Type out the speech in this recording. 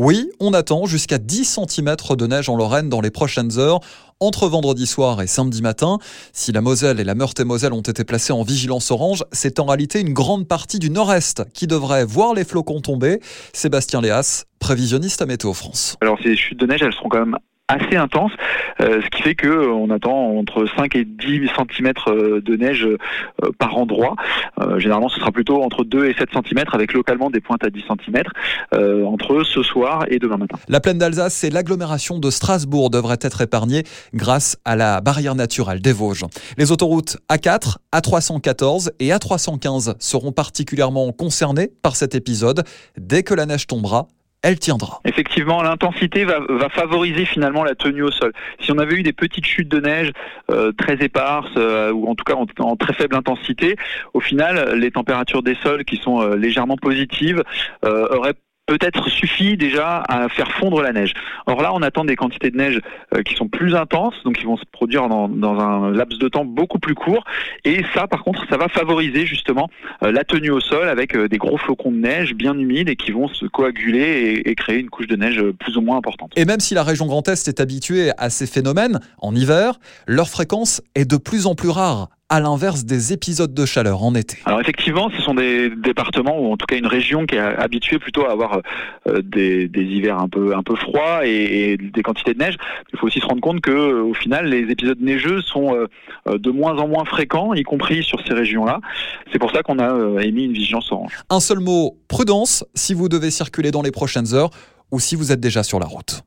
Oui, on attend jusqu'à 10 cm de neige en Lorraine dans les prochaines heures, entre vendredi soir et samedi matin. Si la Moselle et la Meurthe-et-Moselle ont été placées en vigilance orange, c'est en réalité une grande partie du nord-est qui devrait voir les flocons tomber. Sébastien Léas, prévisionniste à Météo France. Alors ces chutes de neige, elles seront quand même assez intense, euh, ce qui fait que euh, on attend entre 5 et 10 cm euh, de neige par endroit. généralement, ce sera plutôt entre 2 et 7 cm, avec localement des pointes à 10 cm, entre ce soir et demain matin. La plaine d'Alsace et l'agglomération de Strasbourg devraient être épargnées grâce à la barrière naturelle des Vosges. Les autoroutes A4, A314 et A315 seront particulièrement concernées par cet épisode. Dès que la neige tombera, elle tiendra. Effectivement, l'intensité va, favoriser finalement la tenue au sol. Si on avait eu des petites chutes de neige euh, très éparses euh, ou en tout cas en, très faible intensité, au final, les températures des sols qui sont euh, légèrement positives auraient peut-être suffit déjà à faire fondre la neige. Or là, on attend des quantités de neige euh, qui sont plus intenses, donc qui vont se produire dans, un laps de temps beaucoup plus court. Et ça, par contre, ça va favoriser justement euh, la tenue au sol avec euh, des gros flocons de neige bien humides et qui vont se coaguler et, créer une couche de neige plus ou moins importante. Et même si la région Grand Est est habituée à ces phénomènes en hiver, leur fréquence est de plus en plus rare à l'inverse des épisodes de chaleur en été. Alors effectivement, ce sont des départements ou en tout cas une région qui est habituée plutôt à avoir euh, des, hivers un peu un peu froids et, des quantités de neige. Il faut aussi se rendre compte que au final, les épisodes neigeux sont euh, de moins en moins fréquents, y compris sur ces régions-là. C'est pour ça qu'on a euh, émis une vigilance orange. Un seul mot prudence si vous devez circuler dans les prochaines heures ou si vous êtes déjà sur la route.